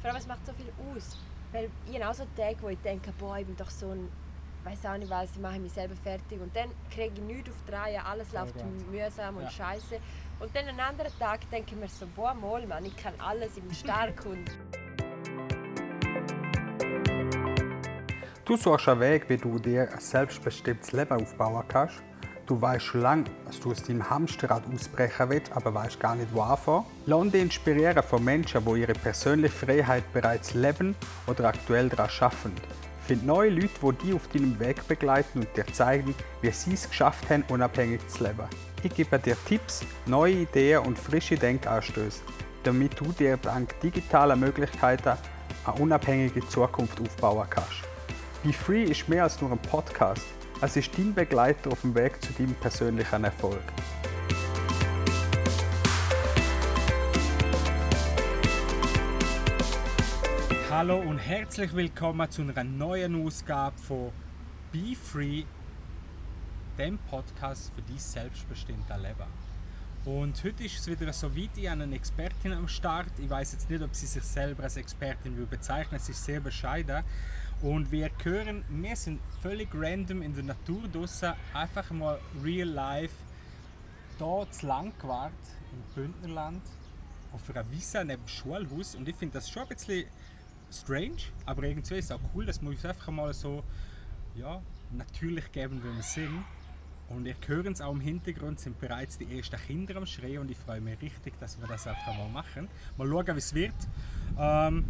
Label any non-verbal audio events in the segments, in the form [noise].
Vor allem, es macht so viel aus. Weil ich habe auch so Tage, wo ich denke, boah, ich bin doch so ein, weiß auch nicht was, ich mache mich selber fertig. Und dann kriege ich nichts auf die Reihe, alles läuft gut. mühsam und Ja. scheiße. Und dann einen anderen Tag denke ich mir so, boah, mal, Mann, ich kann alles, ich bin [laughs] stark und Du suchst einen Weg, wie du dir ein selbstbestimmtes Leben aufbauen kannst. Du weißt schon lange, dass du aus deinem Hamsterrad ausbrechen willst, aber weißt gar nicht, wo anfangen. Lass dich inspirieren von Menschen, die ihre persönliche Freiheit bereits leben oder aktuell daran arbeiten. Find neue Leute, die dich auf deinem Weg begleiten und dir zeigen, wie sie es geschafft haben, unabhängig zu leben. Ich gebe dir Tipps, neue Ideen und frische Denkanstöße, damit du dir dank digitaler Möglichkeiten eine unabhängige Zukunft aufbauen kannst. Be Free ist mehr als nur ein Podcast. Es ist dein Begleiter auf dem Weg zu deinem persönlichen Erfolg. Hallo und herzlich willkommen zu einer neuen Ausgabe von Be Free, dem Podcast für dein selbstbestimmte Leben. Und heute ist es wieder so weit, ich habe eine Expertin am Start. Ich weiß jetzt nicht, ob sie sich selber als Expertin will bezeichnen. Sie ist sehr bescheiden. Und wir hören, wir sind völlig random in der Natur draussen, einfach mal real life hier zu Langquart im Bündnerland auf einer Wiese neben dem Schulhaus. Und ich finde das schon ein bisschen strange, aber irgendwie ist es auch cool, dass wir uns einfach mal so ja, natürlich geben, wie wir sind. Und ihr hört es auch im Hintergrund, sind bereits die ersten Kinder am Schreien und ich freue mich richtig, dass wir das einfach mal machen. Mal schauen, wie es wird. Ähm,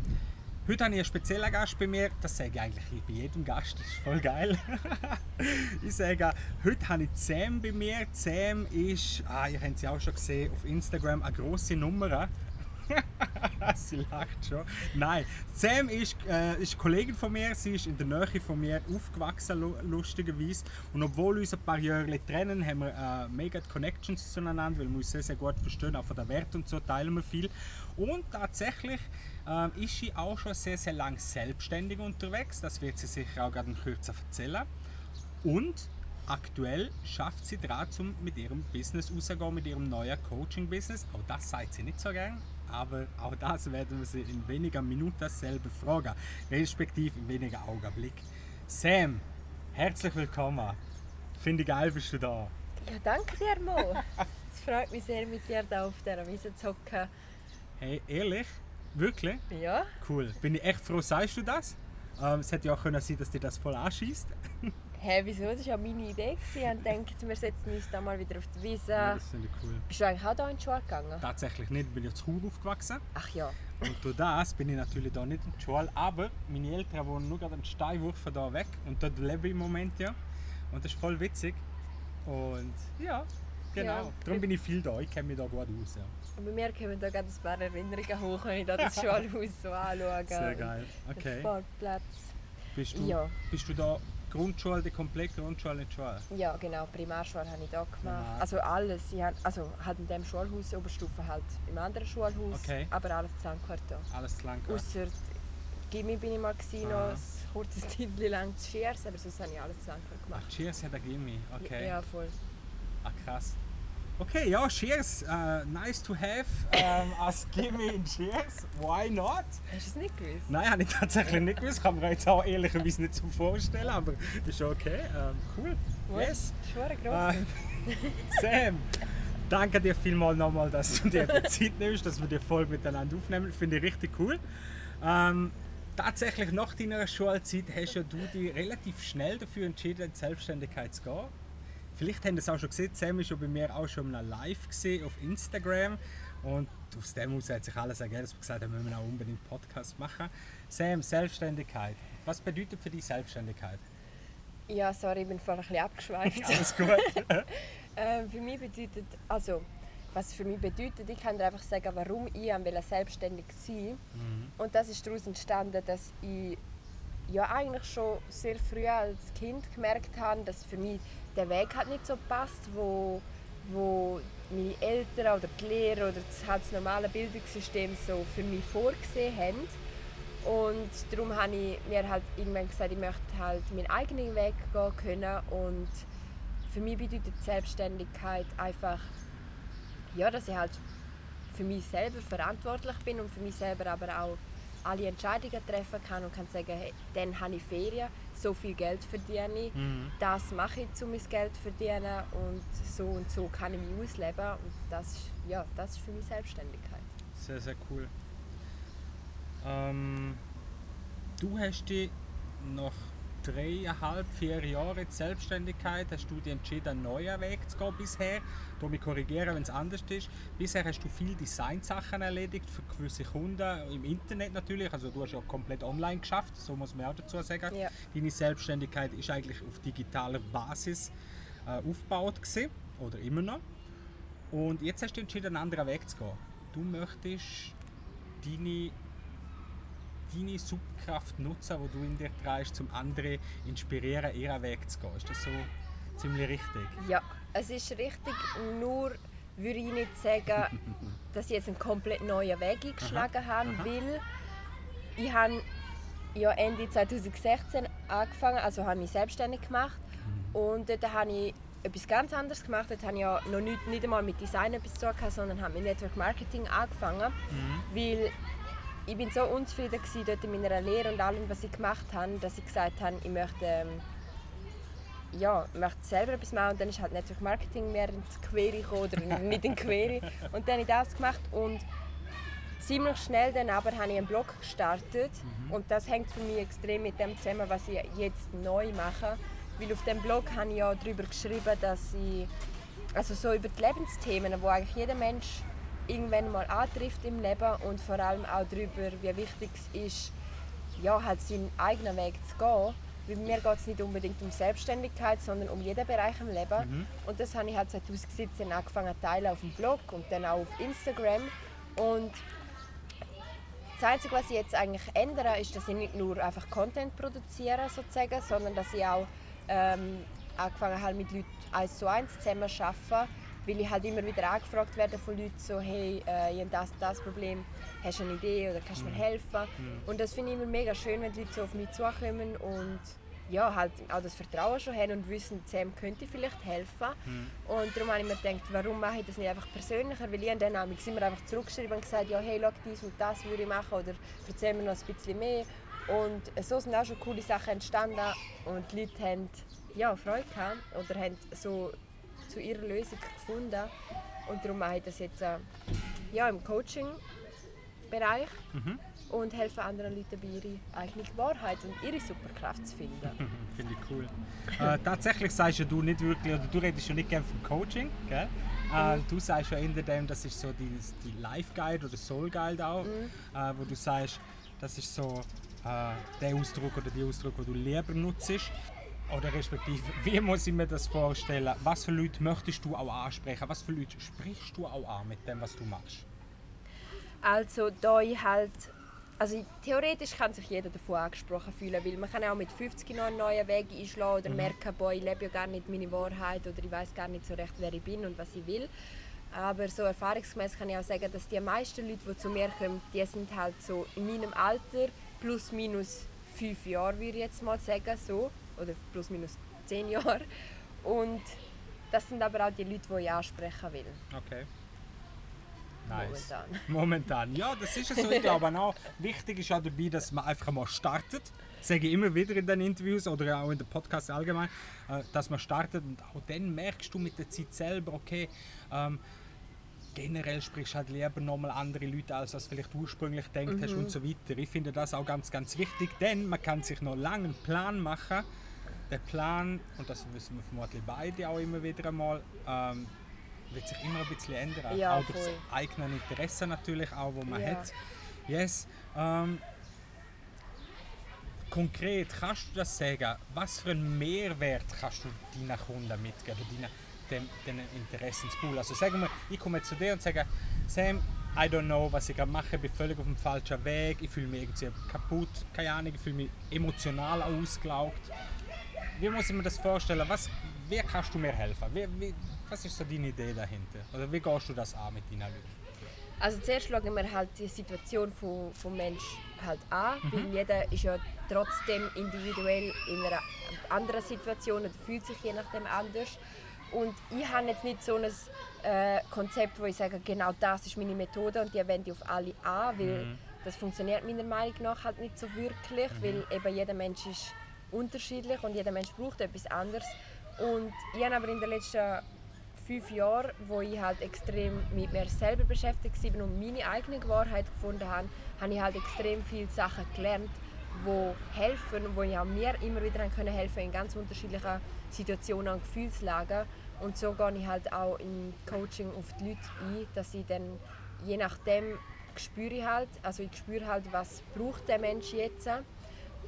heute habe ich einen speziellen Gast bei mir, das sage ich eigentlich bei jedem Gast, das ist voll geil. [laughs] ich sage, heute habe ich Sam bei mir. Sam ist, ah, ihr habt sie auch schon gesehen, auf Instagram eine grosse Nummer. [laughs] sie lacht schon. Nein, Sam ist, äh, ist Kollegin von mir. Sie ist in der Nähe von mir aufgewachsen, lu- lustigerweise. Und obwohl uns ein paar Jahre trennen, haben wir äh, mega Connections zueinander, weil wir uns sehr, sehr gut verstehen. Auch von der Wert und so teilen wir viel. Und tatsächlich ähm, ist sie auch schon sehr, sehr lang selbstständig unterwegs. Das wird sie sicher auch gerade in Kürze erzählen. Und aktuell schafft sie daran, um mit ihrem Business rauszugehen, mit ihrem neuen Coaching-Business. Auch das sagt sie nicht so gern, aber auch das werden wir sie in weniger Minuten selber fragen, respektive in weniger Augenblick. Sam, herzlich willkommen. Finde ich geil, bist du da. ja, danke dir, Mo. [laughs] Es freut mich sehr, mit dir da auf dieser Wiese zu hocken. Hey, ehrlich? Wirklich? Ja, Cool. Bin ich echt froh, sagst du das? Ähm, es hätte ja auch können sein, dass dir das voll anschießt. [laughs] hä, wieso? Das war ja meine Idee. gewesen. Ich dachte, wir setzen uns da mal wieder auf die Wiese. das finde ich cool. Bist du eigentlich auch hier in die Schule gegangen? Tatsächlich nicht, ich bin ja zu Chur aufgewachsen. Ach ja. Und durch das bin ich natürlich da nicht in der Schule, aber meine Eltern wohnen nur gerade einen Steinwurf von da weg und dort lebe ich im Moment ja. Und das ist voll witzig. Und ja, genau. Ja. Darum bin ich viel da, ich kenne mich da gut aus. Ja. Bei mir kommen da gerade ein paar Erinnerungen hoch, wenn ich da das Schulhaus [laughs] so anschaue. Sehr geil. Okay. Sportplatz. Bist du, Ja. bist du da Grundschule, die komplette Grundschule der Schule? Ja, genau. Primarschule habe ich da gemacht. Primar. Also alles. Ich habe, also halt in dem Schulhaus, Oberstufe halt im anderen Schulhaus. Okay. Aber alles zusammen da. Alles zu lang gehabt. Ausser Gimmi bin ich mal gewesen, noch Aha. ein kurzes Zeit lang zu Schiers, aber sonst habe ich alles zusammen gemacht. Ach, Cheers hat er Gimmi. Okay. Ja, voll. Ah, krass. Okay, ja, Cheers. Uh, nice to have. Ähm, als Gimmi in Cheers. Why not? Hast du es nicht gewusst? Nein, habe ich tatsächlich nicht gewusst. Kann mir jetzt auch ehrlicherweise nicht so vorstellen, aber ist okay. Ähm, cool. Yes. Schon gross. Äh, [laughs] Sam, danke dir vielmals nochmal, dass du dir die Zeit nimmst, dass wir die Folge miteinander aufnehmen. Finde ich richtig cool. Ähm, tatsächlich nach deiner Schulzeit hast ja du dich relativ schnell dafür entschieden, in die Selbstständigkeit zu gehen. Vielleicht haben das auch schon gesehen, Sam ist ja bei mir auch schon mal live gesehen auf Instagram und aus dem heraus hat sich alles ergeben, dass wir gesagt haben, wir müssen auch unbedingt einen Podcast machen. Sam, Selbstständigkeit. Was bedeutet für dich Selbstständigkeit? Ja, sorry, ich bin vorher ein bisschen abgeschweift. [laughs] Alles gut? [laughs] äh, für mich bedeutet, also, was für mich bedeutet, ich kann dir einfach sagen, warum ich am selbstständig sein Und das ist daraus entstanden, dass ich ja eigentlich schon sehr früh als Kind gemerkt habe, dass für mich der Weg halt nicht so passt, wo, wo meine Eltern oder die Lehrer oder das, halt das normale Bildungssystem so für mich vorgesehen haben. Und darum habe ich mir halt irgendwann gesagt, ich möchte halt meinen eigenen Weg gehen können. Und für mich bedeutet Selbstständigkeit einfach, ja, dass ich halt für mich selber verantwortlich bin und für mich selber aber auch alle Entscheidungen treffen kann und kann sagen, hey, dann habe ich Ferien, so viel Geld verdiene ich, Mhm. das mache ich, um mein Geld zu verdienen und so und so kann ich mich ausleben und das, ist- ja, das ist für mich Selbstständigkeit. Sehr, sehr cool. Ähm, du hast dich nach dreieinhalb, vier Jahren Selbstständigkeit hast du dich entschieden, einen neuen Weg zu gehen bisher. Du mich korrigieren, wenn es anders ist. Bisher hast du viele Designsachen erledigt für gewisse Kunden im Internet natürlich. Also du hast ja komplett online geschafft, so muss man auch dazu sagen. Ja. Deine Selbstständigkeit ist eigentlich auf digitaler Basis äh, aufgebaut gewesen, oder immer noch. Und jetzt hast du entschieden, einen anderen Weg zu gehen. Du möchtest deine, deine Superkraft nutzen, die du in dir trägst, um andere inspirieren, ihren Weg zu gehen. Ist das so ziemlich richtig? Ja, es ist richtig, nur würde ich nicht sagen, [laughs] dass ich jetzt einen komplett neuen Weg eingeschlagen habe, weil ich habe ja Ende 2016 angefangen, also habe mich selbstständig gemacht und dort habe ich etwas ganz anderes gemacht. Dort habe ich ja noch nicht, nicht einmal mit Design etwas zu tun, sondern habe mit Network Marketing angefangen, weil ich bin so unzufrieden gewesen dort in meiner Lehre und allem, was ich gemacht habe, dass ich gesagt habe, ich möchte ähm, ja, ich möchte selber etwas machen und dann ist halt Network Marketing mehr ins Query gekommen, oder nicht in Query. [laughs] Und dann habe ich das gemacht und ziemlich schnell dann aber habe ich einen Blog gestartet und das hängt für mich extrem mit dem zusammen, was ich jetzt neu mache. Weil auf dem Blog habe ich ja darüber geschrieben, dass ich also so über die Lebensthemen, wo eigentlich jeder Mensch irgendwann mal antrifft im Leben und vor allem auch darüber, wie wichtig es ist, ja, halt seinen eigenen Weg zu gehen. Weil mir geht es nicht unbedingt um Selbstständigkeit, sondern um jeden Bereich im Leben. Und das habe ich halt 2017 angefangen zu teilen auf dem Blog und dann auch auf Instagram. Und das Einzige, was ich jetzt eigentlich ändere, ist, dass ich nicht nur einfach Content produziere, sozusagen, sondern dass ich auch ähm, angefangen habe, mit Leuten eins zu eins zusammen zu arbeiten, weil ich halt immer wieder angefragt werde von Leuten, so, hey, äh, ich habe das, das Problem, hast du eine Idee oder kannst du mir helfen? Und das finde ich immer mega schön, wenn die Leute so auf mich zukommen und ja, halt auch das Vertrauen schon haben und wissen, Sam könnte vielleicht helfen. Und darum habe ich mir gedacht, warum mache ich das nicht einfach persönlicher? Weil ich dann nämlich immer einfach zurückgeschrieben und gesagt, ja, hey, schau, dies und das würde ich machen oder erzähl mir noch ein bisschen mehr. Und so sind auch schon coole Sachen entstanden und die Leute haben ja, Freude gehabt oder haben so zu ihrer Lösung gefunden. Und darum mache ich das jetzt äh, ja, im Coaching-Bereich und helfe anderen Leuten dabei, ihre eigene Wahrheit und ihre Superkraft zu finden. [laughs] Finde ich cool. äh, tatsächlich sagst ja du nicht wirklich, oder du redest ja nicht gerne vom Coaching, gell? Äh, du sagst ja in dem, das ist so die, die Life Guide oder Soul Guide auch, äh, wo du sagst, das ist so äh, der Ausdruck oder die Ausdruck, den du lieber nutzt. Oder respektive, [laughs] wie muss ich mir das vorstellen? Was für Leute möchtest du auch ansprechen? Was für Leute sprichst du auch an mit dem, was du machst? Also da ich halt, also theoretisch kann sich jeder davon angesprochen fühlen, weil man kann auch mit 50 noch einen neuen Weg einschlagen oder merken, boah, ich lebe ja gar nicht meine Wahrheit oder ich weiß gar nicht so recht, wer ich bin und was ich will. Aber so erfahrungsgemäß kann ich auch sagen, dass die meisten Leute, die zu mir kommen, die sind halt so in meinem Alter, plus minus fünf Jahre, würde ich jetzt mal sagen, so. Oder plus minus zehn Jahre. Und das sind aber auch die Leute, die ich ansprechen will. Okay. Nice. Momentan. [laughs] Momentan. Ja, das ist es so. Ich glaube auch, wichtig ist auch dabei, dass man einfach mal startet. Das sage ich immer wieder in den Interviews oder auch in den Podcasts allgemein, äh, dass man startet und auch dann merkst du mit der Zeit selber, okay, ähm, generell sprichst du halt lieber nochmal andere Leute als was vielleicht ursprünglich denkt hast und so weiter. Ich finde das auch ganz, ganz wichtig, denn man kann sich noch lange einen Plan machen. Der Plan, und das wissen wir vermutlich beide auch immer wieder einmal, ähm, wird sich immer ein bisschen ändern. Ja, auch durch das eigene Interesse natürlich auch, wo man Ja. hat. Yes. Ähm, konkret, kannst du das sagen? Was für einen Mehrwert kannst du deinen Kunden mitgeben, deinen, dem, dem Interessenspool? Also sagen wir, ich komme zu dir und sage, Sam, I don't know, was ich gerade mache, ich bin völlig auf dem falschen Weg, ich fühle mich irgendwie kaputt, keine Ahnung, ich fühle mich emotional ausgelaugt. Wie muss ich mir das vorstellen? Was, wie kannst du mir helfen? Wie, wie, was ist so deine Idee dahinter? Oder wie gehst du das an mit deinen Leuten? Also zuerst schauen wir halt die Situation vom, vom Mensch halt an, weil jeder ist ja trotzdem individuell in einer anderen Situation oder fühlt sich je nachdem anders. Und ich habe jetzt nicht so ein äh, Konzept, wo ich sage, genau das ist meine Methode und die wende ich auf alle an, weil das funktioniert meiner Meinung nach halt nicht so wirklich, Mhm. weil eben jeder Mensch ist unterschiedlich und jeder Mensch braucht etwas anderes. Und ich habe aber in den letzten fünf Jahren, wo ich halt extrem mit mir selber beschäftigt war und meine eigene Wahrheit gefunden habe, habe ich halt extrem viele Sachen gelernt, wo helfen und ich auch mir immer wieder haben können helfen in ganz unterschiedlichen Situationen und Gefühlslagen. Und so gehe ich halt auch im Coaching auf die Leute ein, dass ich dann je nachdem spüre ich halt, also ich spüre halt, was braucht der Mensch jetzt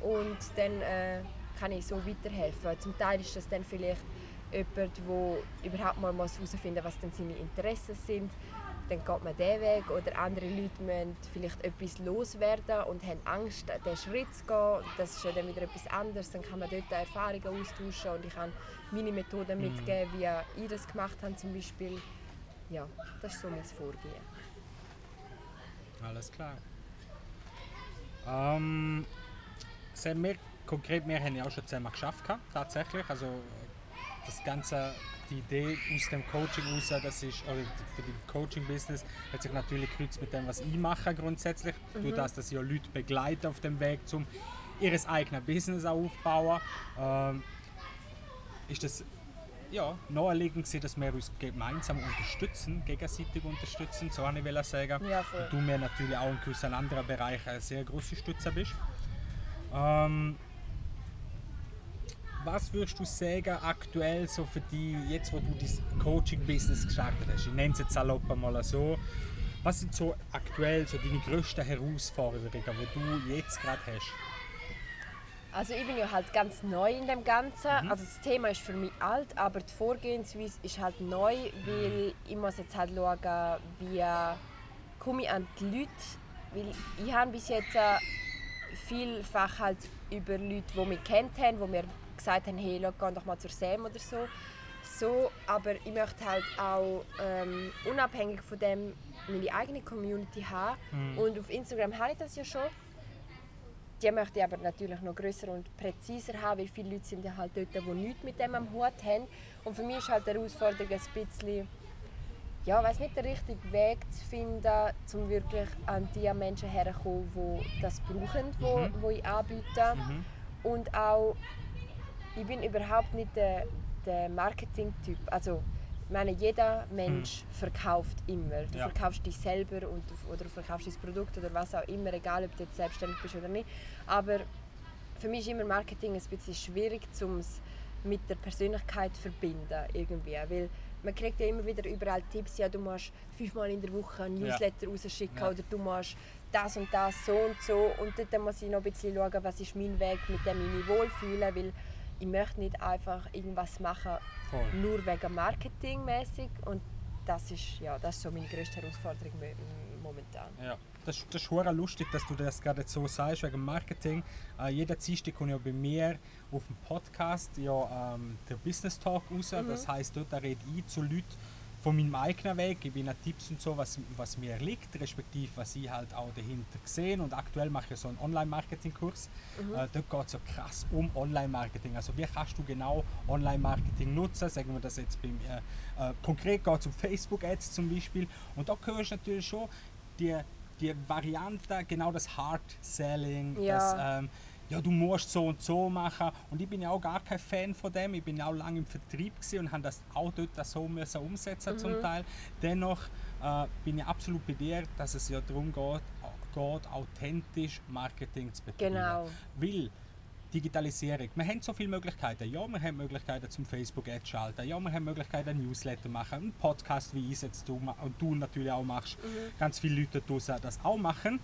und dann äh, kann ich so weiterhelfen. Zum Teil ist das dann vielleicht jemand, der überhaupt mal herausfinden muss, was denn seine Interessen sind. Dann geht man diesen Weg. Oder andere Leute müssen vielleicht etwas loswerden und haben Angst, diesen Schritt zu gehen. Das ist ja dann wieder etwas anderes. Dann kann man dort Erfahrungen austauschen und ich kann meine Methoden mitgeben, wie ich das gemacht habe zum Beispiel. Ja, das ist so mein Vorgehen. Alles klar. Ähm, sehen wir, konkret, wir haben ja auch schon zusammen geschafft, tatsächlich. Also das Ganze, die Idee aus dem Coaching raus, das ist, oder für die Coaching-Business, hat sich natürlich kreuzt mit dem, was ich mache grundsätzlich. Mhm. Durch das, dass ich ja Leute begleite auf dem Weg, um ihr eigenes Business aufbauen. Ähm, ist das ja, naheliegend gewesen, dass wir uns gemeinsam unterstützen, gegenseitig unterstützen, so habe ich sagen. Ja, voll. Und du mir natürlich auch in gewissen anderen Bereichen eine sehr große Stütze bist. Ähm, was würdest du sagen aktuell so für dich, jetzt wo du das Coaching-Business gestartet hast? Ich nenne es jetzt salopp mal so. Was sind so aktuell so deine grössten Herausforderungen, die du jetzt gerade hast? Also ich bin ja halt ganz neu in dem Ganzen. Also das Thema ist für mich alt, aber die Vorgehensweise ist halt neu, weil ich muss jetzt halt schauen, wie komme ich an die Leute. Weil ich habe bis jetzt äh, vielfach halt über Leute, die mich kennt haben, die mir gesagt haben, hey, schau, geh doch mal zur Sam oder so. So, aber ich möchte halt auch ähm, unabhängig von dem meine eigene Community haben. Und auf Instagram habe ich das ja schon. Die möchte ich aber natürlich noch größer und präziser haben, weil viele Leute sind ja halt dort, die nichts mit dem am Hut haben. Und für mich ist halt die Herausforderung ein bisschen, ja, weiß nicht, den richtigen Weg zu finden, um wirklich an die Menschen herzukommen, die das brauchen, wo, wo ich anbiete. Und auch, ich bin überhaupt nicht der, der Marketing-Typ. Also, ich meine, jeder Mensch verkauft immer. Du Ja. verkaufst dich selber und, oder du verkaufst dein Produkt oder was auch immer, egal ob du jetzt selbstständig bist oder nicht. Aber für mich ist immer Marketing ein bisschen schwierig, um es mit der Persönlichkeit zu verbinden. Irgendwie. Weil man kriegt ja immer wieder überall Tipps, ja, du musst fünfmal in der Woche ein Ja. Newsletter rausschicken Ja. oder du musst das und das so und so. Und dort muss ich noch ein bisschen schauen, was ist mein Weg, mit dem ich mich wohlfühle. Weil ich möchte nicht einfach irgendwas machen, Voll. nur wegen Marketing mäßig und das ist ja das ist so meine größte Herausforderung momentan. Ja. Das, das ist hure lustig, dass du das gerade so sagst, wegen Marketing. Äh, jeder Dienstag kommt ja bei mir auf dem Podcast ja, ähm, der Business Talk raus. Das heisst, dort rede ich zu Leuten von meinem eigenen Weg, gebe ihnen Tipps und so, was, was mir liegt, respektive was ich halt auch dahinter sehe. Und aktuell mache ich so einen Online-Marketing-Kurs. Äh, dort geht es ja krass um Online-Marketing. Also wie kannst du genau Online-Marketing nutzen? Sagen wir das jetzt beim, äh, äh, konkret geht es um Facebook-Ads zum Beispiel. Und da hörst du natürlich schon die, die Variante, genau das Hard Selling, Ja. das ähm, ja, du musst so und so machen. Und ich bin ja auch gar kein Fan von dem. Ich bin ja auch lange im Vertrieb und habe das auch dort so müssen umsetzen zum Teil. Dennoch äh, bin ich absolut bei dir, dass es ja darum geht, geht authentisch Marketing zu betreiben. Genau. Weil Digitalisierung, wir haben so viele Möglichkeiten. Ja, wir haben Möglichkeiten zum Facebook-Ad schalten. Ja, wir haben Möglichkeiten, ein Newsletter machen, einen Podcast, wie ich es jetzt du, und du natürlich auch machst. Ganz viele Leute draussen das auch machen.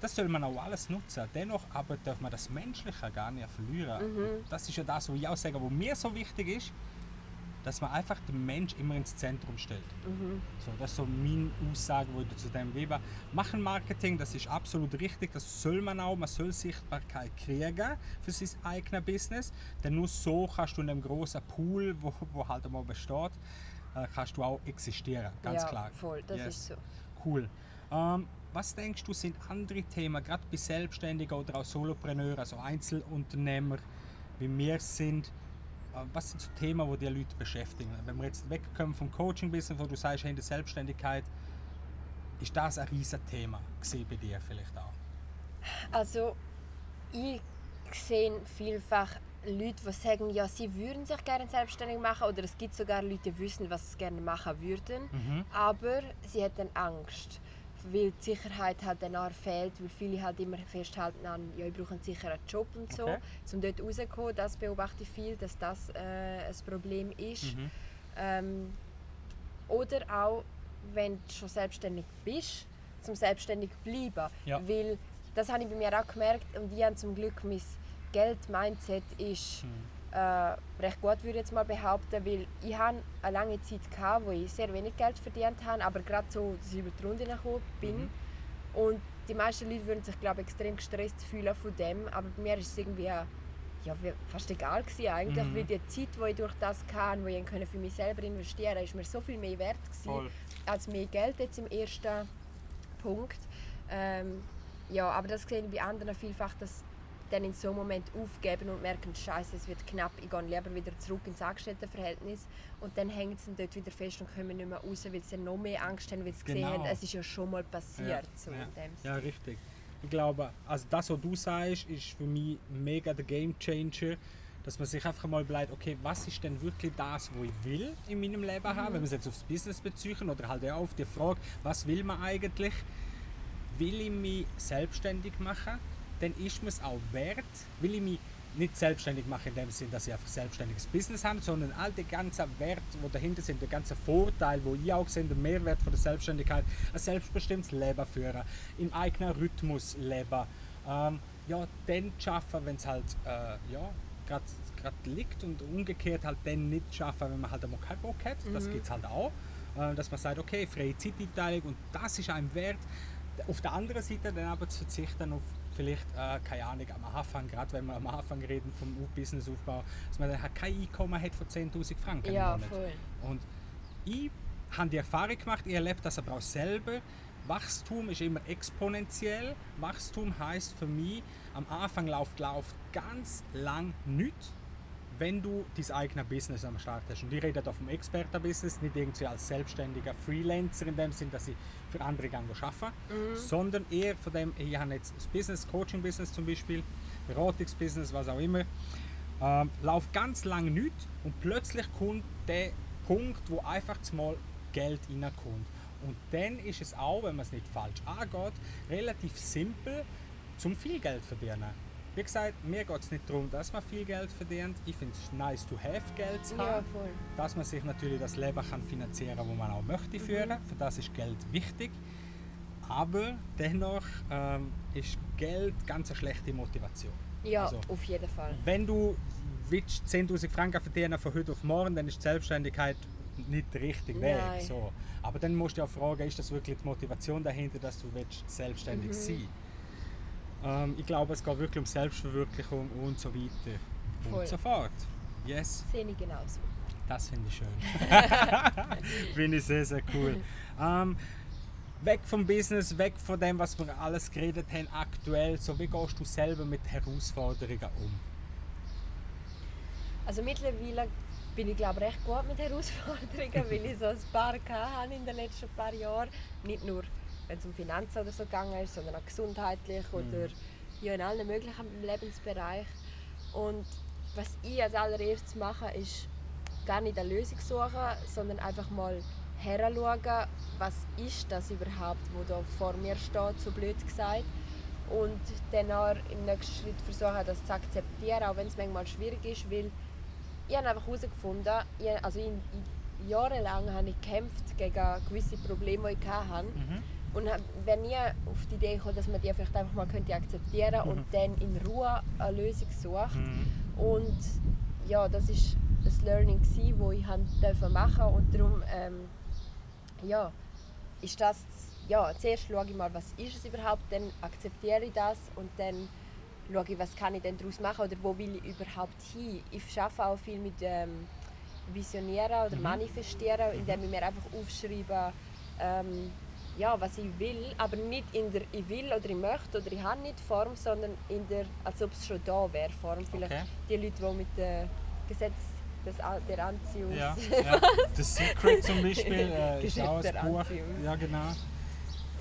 Das soll man auch alles nutzen. Dennoch aber darf man das Menschliche gar nicht verlieren. Und Das ist ja das, was ich auch sage, was mir so wichtig ist, dass man einfach den Mensch immer ins Zentrum stellt. So, das ist so meine Aussage, die ich zu dem gebe. Machen Marketing, das ist absolut richtig, das soll man auch. Man soll Sichtbarkeit kriegen für sein eigenes Business. Denn nur so kannst du in einem großen Pool, wo, wo halt einmal besteht, äh, kannst du auch existieren. Ganz ja, klar. voll, das Yes. ist so. Cool. Ähm, was denkst du, sind andere Themen, gerade bei Selbstständigen oder auch Solopreneuren, also Einzelunternehmer, wie wir sind, was sind so Themen, die die Leute beschäftigen? Wenn wir jetzt wegkommen vom Coaching-Business, wo du sagst, hey, in der Selbstständigkeit ist das ein riesiges Thema bei dir vielleicht auch? Also ich sehe vielfach Leute, die sagen, ja, sie würden sich gerne selbstständig machen oder es gibt sogar Leute, die wissen, was sie gerne machen würden, Mhm. aber sie hätten Angst, weil die Sicherheit halt dann auch fehlt, weil viele halt immer festhalten an, ja, ich brauche einen sicheren Job und so, Okay. um dort rauszukommen. Das beobachte ich viel, dass das äh, ein Problem ist. Mhm. Ähm, oder auch, wenn du schon selbstständig bist, zum selbstständig bleiben. Ja. Weil das habe ich bei mir auch gemerkt und ich habe zum Glück mein Geld-Mindset ist Mhm. Äh, recht gut, würde ich jetzt mal behaupten, weil ich hatte eine lange Zeit, gehabt, wo ich sehr wenig Geld verdient habe, aber gerade so, dass ich über die Runde gekommen bin. Mhm. Und die meisten Leute würden sich, glaube ich, extrem gestresst fühlen von dem, aber bei mir ist es irgendwie ja, fast egal gewesen eigentlich, Mhm. weil die Zeit, die ich durch das hatte, wo ich können für mich selber investieren konnte, ist mir so viel mehr wert gewesen, Voll. als mehr Geld jetzt im ersten Punkt. Ähm, ja, aber das sehe ich bei anderen vielfach, dass dann in so einem Moment aufgeben und merken, Scheiße, es wird knapp, ich gehe lieber wieder zurück ins Angestelltenverhältnis und dann hängen sie dort wieder fest und kommen nicht mehr raus, weil sie noch mehr Angst haben, weil sie gesehen Genau. haben, es ist ja schon mal passiert. So ja. in dem ja, richtig. Ich glaube, also das, was du sagst, ist für mich mega der Game Changer, dass man sich einfach mal bleibt, okay, was ist denn wirklich das, was ich will in meinem Leben haben, wenn wir es jetzt aufs Business beziehen oder halt auch auf die Frage, was will man eigentlich? Will ich mich selbstständig machen, dann ist mir es auch wert, will ich mich nicht selbstständig machen in dem Sinn, dass ich einfach selbstständiges Business habe, sondern all die ganzen Werte, die dahinter sind, der ganze Vorteil, wo ich auch sehe, der Mehrwert von der Selbstständigkeit, ein selbstbestimmtes Leben führen, im eigenen Rhythmus leben, ähm, ja, dann schaffen, wenn es halt äh, ja, gerade liegt und umgekehrt halt dann nicht schaffen, wenn man halt einmal keinen Bock hat, das gibt es halt auch, äh, dass man sagt, okay, freie Zeiteinteilung und das ist einem wert, auf der anderen Seite dann aber zu verzichten auf vielleicht, äh, keine Ahnung, am Anfang, gerade wenn wir am Anfang reden vom Businessaufbau, dass man dann kein Einkommen hat von 10'000 Franken im Ja, Monat. voll. Und ich habe die Erfahrung gemacht, ich erlebe das aber auch selber. Wachstum ist immer exponentiell. Wachstum heißt für mich, am Anfang läuft, läuft ganz lang nichts, wenn du dein eigenes Business am Start hast. Und ich rede hier vom Expertenbusiness, nicht irgendwie als selbstständiger Freelancer in dem Sinn, dass ich für andere gehe arbeiten, sondern eher von dem, ich habe jetzt das Business, Coaching-Business zum Beispiel, Beratungsbusiness, was auch immer, ähm, läuft ganz lange nichts und plötzlich kommt der Punkt, wo einfach mal Geld reinkommt. Und dann ist es auch, wenn man es nicht falsch angeht, relativ simpel, zum viel Geld verdienen. Wie gesagt, mir geht es nicht darum, dass man viel Geld verdient. Ich finde es nice to have Geld zu haben Ja, dass man sich natürlich das Leben kann finanzieren kann, das man auch möchte führen. Für das ist Geld wichtig. Aber dennoch ähm, ist Geld ganz eine schlechte Motivation. Ja, Also, auf jeden Fall. Wenn du willst 10'000 Franken verdienen von heute auf morgen, dann ist die Selbstständigkeit nicht der richtige Weg. So. Aber dann musst du auch fragen, ist das wirklich die Motivation dahinter, dass du willst selbstständig Mhm. sein ähm, Ich glaube, es geht wirklich um Selbstverwirklichung und so weiter Voll. und so fort. Yes. Sehe ich genauso. Das finde ich schön. [laughs] [laughs] finde ich sehr, sehr cool. Ähm, weg vom Business, weg von dem, was wir alles geredet haben aktuell. So, wie gehst du selber mit Herausforderungen um? Also mittlerweile bin ich glaube recht gut mit Herausforderungen, [laughs] weil ich so ein paar hatte in den letzten paar Jahren. Nicht nur, wenn es um Finanzen oder so gegangen ist, sondern auch gesundheitlich oder ja, in allen möglichen Lebensbereichen. Und was ich als allererstes mache, ist gar nicht eine Lösung suchen, sondern einfach mal heranschauen, was ist das überhaupt, wo da vor mir steht, so blöd gesagt. Und dann auch im nächsten Schritt versuchen, das zu akzeptieren, auch wenn es manchmal schwierig ist, weil ich habe einfach herausgefunden, ich, also in, in, jahrelang habe ich gekämpft gegen gewisse Probleme, die ich hatte. Und wäre nie auf die Idee gekommen, dass man die vielleicht einfach mal könnte akzeptieren und dann in Ruhe eine Lösung sucht. Und ja, das ist das Learning, das ich machen und darum ähm, ja, ist das, ja, zuerst schaue ich mal, was ist es überhaupt, dann akzeptiere ich das und dann schaue ich, was kann ich denn daraus machen oder wo will ich überhaupt hin. Ich arbeite auch viel mit ähm, Visionieren oder Manifestieren, indem ich mir einfach aufschreibe, ähm, ja, was ich will, aber nicht in der ich will oder ich möchte oder ich habe nicht Form, sondern in der, als ob es schon da wäre Form. Vielleicht Okay. die Leute, die mit dem Gesetz des, der Anziehung Ja, [laughs] ja. The Secret zum Beispiel äh, [laughs] ist auch der ein Buch. Anziehung. Ja, genau.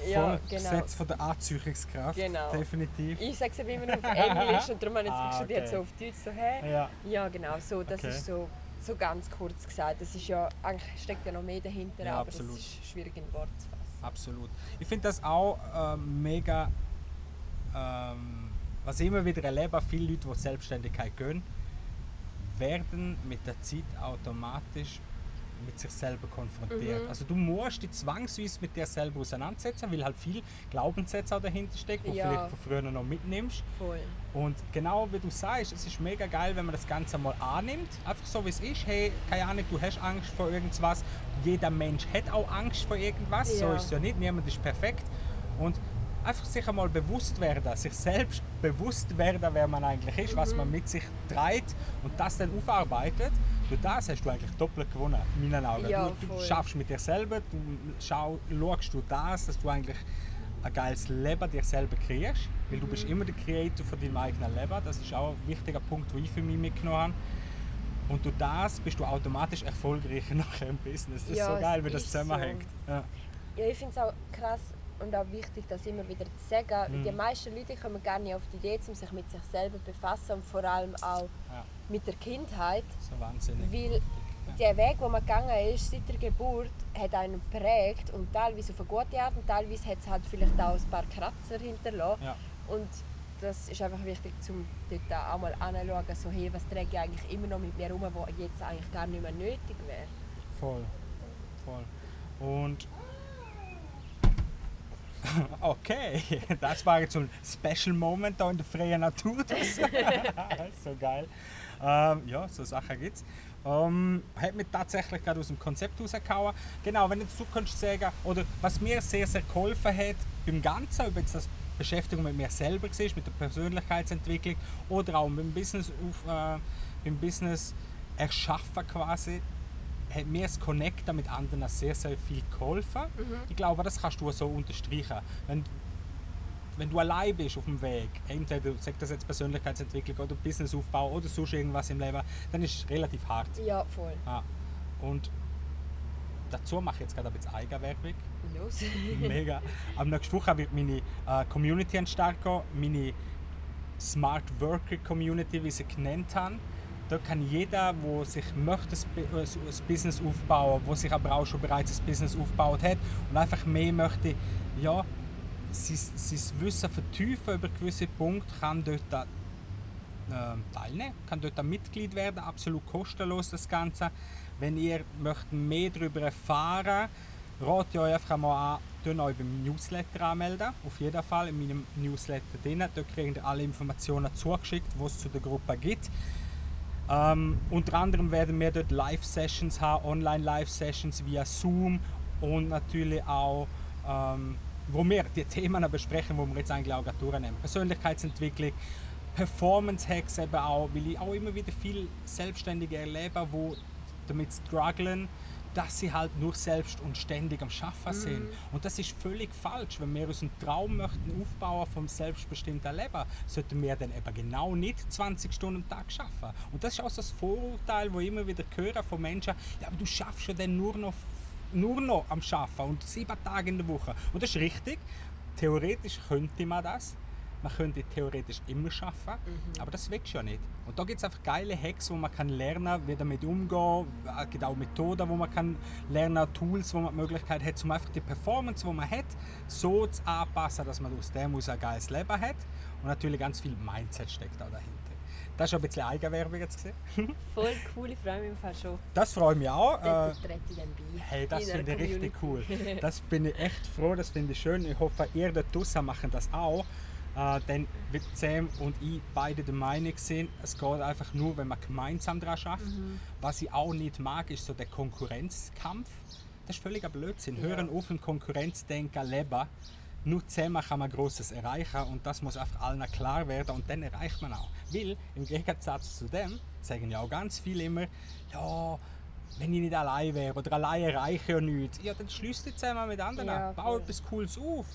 Ja, genau. Gesetz von der Anziehungskraft. Genau. Definitiv. Ich sage es immer nur auf Englisch und darum habe ich Ah, jetzt studiert okay. so auf Deutsch. So, hä? Ja. Ja, genau, so, das Okay. ist so, so ganz kurz gesagt. Das ist ja, eigentlich steckt ja noch mehr dahinter, Ja, aber es ist schwierig in Worte zu fassen. Absolut. Ich finde das auch äh, mega, ähm, was ich immer wieder erlebe, viele Leute, die Selbstständigkeit gehen, werden mit der Zeit automatisch mit sich selber konfrontiert. Mhm. Also du musst dich zwangsweise mit dir selber auseinandersetzen, weil halt viel Glaubenssätze auch dahinter stecken, die du Ja. vielleicht von früher noch mitnimmst. Voll. Und genau wie du sagst, es ist mega geil, wenn man das Ganze mal annimmt. Einfach so wie es ist. Hey, keine Ahnung, du hast Angst vor irgendwas. Jeder Mensch hat auch Angst vor irgendwas. So Ja. ist es ja nicht. Niemand ist perfekt. Und einfach sich einmal bewusst werden, sich selbst bewusst werden, wer man eigentlich ist, was man mit sich trägt und das dann aufarbeitet. Durch das hast du eigentlich doppelt gewonnen, in meinen Augen. Ja, du, du schaffst mit dir selber, du schau, schaust du das, dass du eigentlich ein geiles Leben dir selber kreierst, weil du Mhm. bist immer der Creator von deinem eigenen Leben. Das ist auch ein wichtiger Punkt, den ich für mich mitgenommen habe. Und durch das bist du automatisch erfolgreicher [laughs] nachher im Business. Das Ja, ist so geil, wie das ist so. zusammenhängt. Ja. Ja, ich finde es auch krass und auch wichtig, das immer wieder zu sagen. Mhm. Die meisten Leute kommen gar nicht auf die Idee, um sich mit sich selber zu befassen und vor allem auch Ja. mit der Kindheit. So wahnsinnig. Weil der Weg, den man gegangen ist, seit der Geburt, hat einen geprägt und teilweise auf eine gute Art und teilweise hat es halt vielleicht auch ein paar Kratzer hinterlassen. Ja. Und das ist einfach wichtig, um dort auch mal anzuschauen, so, hey, was träge ich eigentlich immer noch mit mir rum, was jetzt eigentlich gar nicht mehr nötig wäre. Voll. Voll. Und [laughs] okay, das war jetzt so ein Special Moment da in der freien Natur. [laughs] Das so geil. Ähm, ja, so Sachen gibt's. Ähm, hat mich tatsächlich gerade aus dem Konzept rausgehauen. Genau, wenn jetzt du kannst sagen, oder was mir sehr, sehr geholfen hat beim Ganzen, ob jetzt das Beschäftigung mit mir selber war, mit der Persönlichkeitsentwicklung oder auch beim Business, auf, äh, beim Business erschaffen quasi, hat mir das Connecten mit anderen sehr, sehr viel geholfen. Ich glaube, das kannst du so unterstreichen. Wenn, wenn du allein bist auf dem Weg, entweder sag das jetzt Persönlichkeitsentwicklung oder Businessaufbau oder sonst irgendwas im Leben, dann ist es relativ hart. Ja, voll. Ja. Und dazu mache ich jetzt gerade ein bisschen Eigenwerbung. Los. [laughs] [laughs] Mega. Am nächsten Woche wird meine äh, Community gehen, meine Smart Worker Community, wie sie genannt habe. Da kann jeder, der sich möchte, äh, ein Business aufbauen, der sich aber auch schon bereits ein Business aufgebaut hat und einfach mehr möchte, ja, sein, sein Wissen vertiefen über gewisse Punkte, kann dort da, ähm, teilnehmen, kann dort ein Mitglied werden, absolut kostenlos das Ganze. Wenn ihr möchtet mehr darüber erfahren rate ich euch einfach mal an, euch beim Newsletter anmelden. Auf jeden Fall in meinem Newsletter drin. Dort kriegt ihr alle Informationen zugeschickt, die es zu der Gruppe gibt. Ähm, unter anderem werden wir dort Live-Sessions haben, Online-Live-Sessions via Zoom und natürlich auch, ähm, wo wir die Themen besprechen, wo wir jetzt eigentlich auch gerade durchnehmen. Persönlichkeitsentwicklung, Performance-Hacks eben auch, weil ich auch immer wieder viel Selbstständige erlebe, die damit strugglen, dass sie halt nur selbst und ständig am Schaffen sind. Und das ist völlig falsch. Wenn wir uns einen Traum möchten aufbauen vom selbstbestimmten Leben, sollten wir dann eben genau nicht 20 Stunden am Tag schaffen. Und das ist auch so das Vorurteil, wo immer wieder höre von Menschen, ja, aber du schaffst ja dann nur noch nur noch am Schaffen und sieben Tage in der Woche. Und das ist richtig. Theoretisch könnte man das. Man könnte theoretisch immer schaffen, aber das wächst ja nicht. Und da gibt es einfach geile Hacks, wo man kann lernen, wie damit umgehen. Es gibt auch Methoden, wo man kann lernen, Tools, wo man die Möglichkeit hat, um einfach die Performance, die man hat, so zu anpassen, dass man aus dem aus ein geiles Leben hat. Und natürlich ganz viel Mindset steckt auch dahinter. Das ist ein bisschen Eigenwerbung jetzt gesehen. [laughs] Voll cool, ich freue mich im Fall schon. Das freut mich auch. Äh. Hey, das finde ich richtig cool. [laughs] Das bin ich echt froh, das finde ich schön. Ich hoffe, ihr da draußen machen das auch. Äh, denn wie Sam und ich beide der Meinung sind, es geht einfach nur, wenn man gemeinsam daran schafft. Mhm. Was ich auch nicht mag, ist so der Konkurrenzkampf. Das ist völliger Blödsinn. Ja. Hören auf, ein Konkurrenzdenken leben. Nur zusammen kann man Großes erreichen und das muss einfach allen klar werden und dann erreicht man auch. Weil im Gegensatz zu dem sagen ja auch ganz viele immer, ja, wenn ich nicht allein wäre oder allein erreiche ich ja nichts, ja, dann schließt dich zusammen mit anderen Ja, ab. Bau voll. etwas Cooles auf.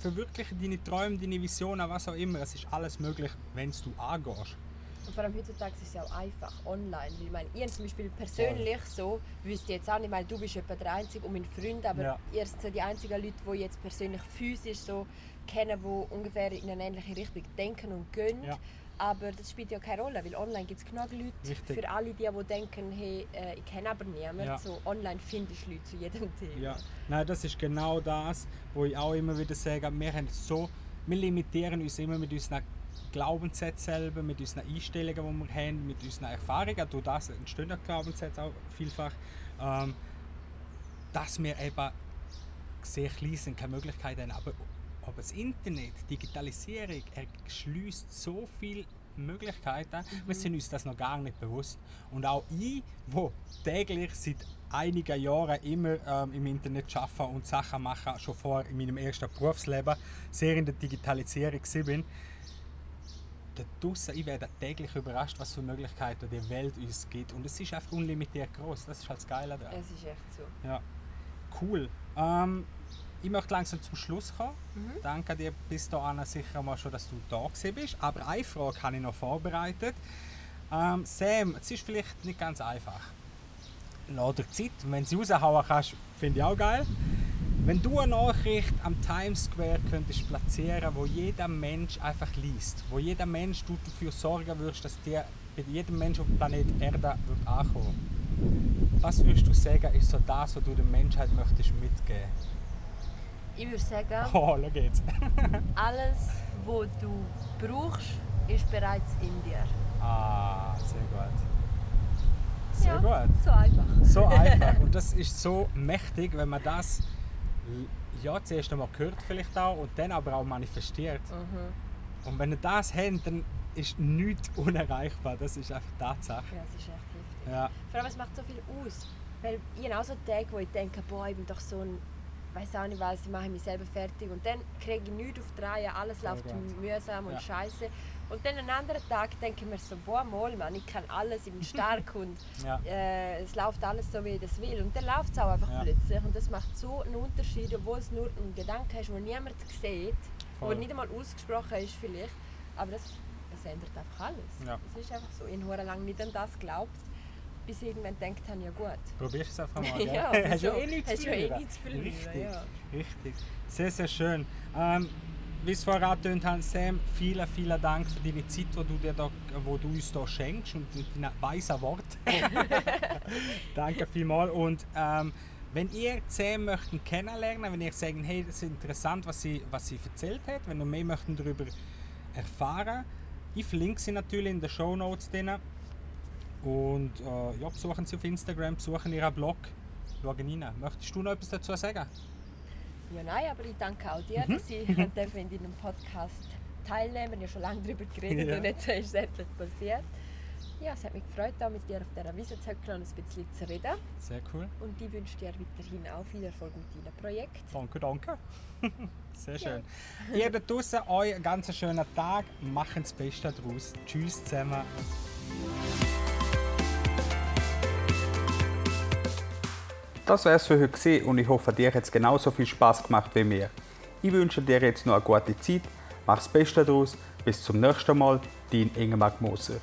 Verwirkliche deine Träume, deine Visionen, was auch immer. Es ist alles möglich, wenn du angehst. Und vor allem heutzutage ist es ja auch einfach online. Ich meine, ihr zum Beispiel persönlich so, wüsste jetzt auch nicht, weil du bist etwa der Einzige und mein Freund, aber Ja. ihr seid so die einzigen Leute, die ich jetzt persönlich physisch so kennen, die ungefähr in eine ähnliche Richtung denken und gehen. Ja. Aber das spielt ja keine Rolle, weil online gibt es genug Leute Richtig. für alle die, die denken, hey, äh, ich kenne aber niemanden. Ja. So online findest du Leute zu jedem [laughs] Thema. Ja, nein, das ist genau das, wo ich auch immer wieder sage, wir, haben so, wir limitieren uns immer mit unseren Glaubenssätzen selber, mit unseren Einstellungen, die wir haben, mit unseren Erfahrungen. Durch das entstehen ja Glaubenssätze auch vielfach. Ähm, dass wir eben sehr klein sind, keine Möglichkeit haben. Aber, aber das Internet, Digitalisierung, erschließt so viele Möglichkeiten. Wir sind uns das noch gar nicht bewusst. Und auch ich, wo täglich seit einigen Jahren immer ähm, im Internet arbeite und Sachen mache, schon vor in meinem ersten Berufsleben, sehr in der Digitalisierung bin, da draussen, ich werde täglich überrascht, was für Möglichkeiten die Welt uns gibt. Und es ist einfach unlimitiert groß. Das ist halt das Geile daran. Es ist echt so. Ja, cool. Ähm, ich möchte langsam zum Schluss kommen. Danke dir bis dahin sicher mal schon, dass du da gewesen bist. Aber eine Frage habe ich noch vorbereitet. Ähm, Sam, es ist vielleicht nicht ganz einfach. Lass dir Zeit. Wenn du sie raushauen kannst, finde ich auch geil. Wenn du eine Nachricht am Times Square könntest platzieren, wo jeder Mensch einfach liest, wo jeder Mensch du dafür sorgen würdest, dass dir bei jedem Menschen auf dem Planet Erde wird ankommen. Was würdest du sagen, ist so das, was du der Menschheit möchtest mitgeben? Ich würde sagen, [laughs] Oh, schau jetzt. [laughs] alles, was du brauchst, ist bereits in dir. Ah, sehr gut. Sehr ja, gut. So einfach. So [laughs] einfach. Und das ist so mächtig, wenn man das ja, zuerst einmal hört vielleicht auch und dann aber auch manifestiert. Mhm. Und wenn ihr das habt, dann ist nichts unerreichbar. Das ist einfach Tatsache. Ja, es ist echt heftig. Ja, Vor allem, es macht so viel aus. Weil ich habe auch so Tage, wo ich denke, boah, ich bin doch so ein, weiß auch nicht was, ich mache mich selber fertig. Und dann kriege ich nichts auf die Reihe, alles läuft gut. mühsam und Ja. scheiße. Und dann einen anderen Tag denke ich mir so, boah, mal, Mann, ich kann alles, ich bin [laughs] stark und ja. äh, es läuft alles so, wie ich das will. Und dann läuft es auch einfach Ja. plötzlich. Und das macht so einen Unterschied, obwohl es nur ein Gedanke ist, den niemand sieht, der nicht einmal ausgesprochen ist vielleicht. Aber das, das ändert einfach alles. Es ist einfach so. Ich habe lange nicht an das geglaubt, bis irgendwann gedacht habe, ja gut. Probierst es einfach mal. [laughs] Gell? Ja, [laughs] Hast ja wieso? eh nichts zu ja eh verlieren. Richtig, ja. richtig. Sehr, sehr schön. Ähm, wie es vorher angetönt habe, Sam, vielen, vielen Dank für deine Zeit, die du, dir da, wo du uns hier schenkst und deine weisen Worte. [laughs] Danke vielmals. Und ähm, wenn ihr Sam möchten kennenlernen, wenn ihr sagt, hey, das ist interessant, was sie, was sie erzählt hat, wenn ihr mehr möchten darüber erfahren, ich verlinke sie natürlich in den Show Notes drin. Und äh, ja, besuchen Sie auf Instagram, besuchen Ihren Blog, schauen rein. Möchtest du noch etwas dazu sagen? Ja, nein, aber ich danke auch dir, Mhm. dass ich in deinem Podcast teilnehmen Ich habe schon lange darüber geredet Ja. und jetzt ist es endlich passiert. Ja, es hat mich gefreut, auch mit dir auf dieser Wiese zu hocken und ein bisschen zu reden. Sehr cool. Und ich wünsche dir weiterhin auch viel Erfolg mit deinem Projekt. Danke, danke. [laughs] Sehr schön. Ihr da draußen, euch einen ganz schönen Tag. Macht das Beste daraus. Tschüss zusammen. Das wär's für heute gewesen und ich hoffe, dir hat es genauso viel Spaß gemacht wie mir. Ich wünsche dir jetzt noch eine gute Zeit, mach das Beste daraus. Bis zum nächsten Mal, dein Ingemar Moser.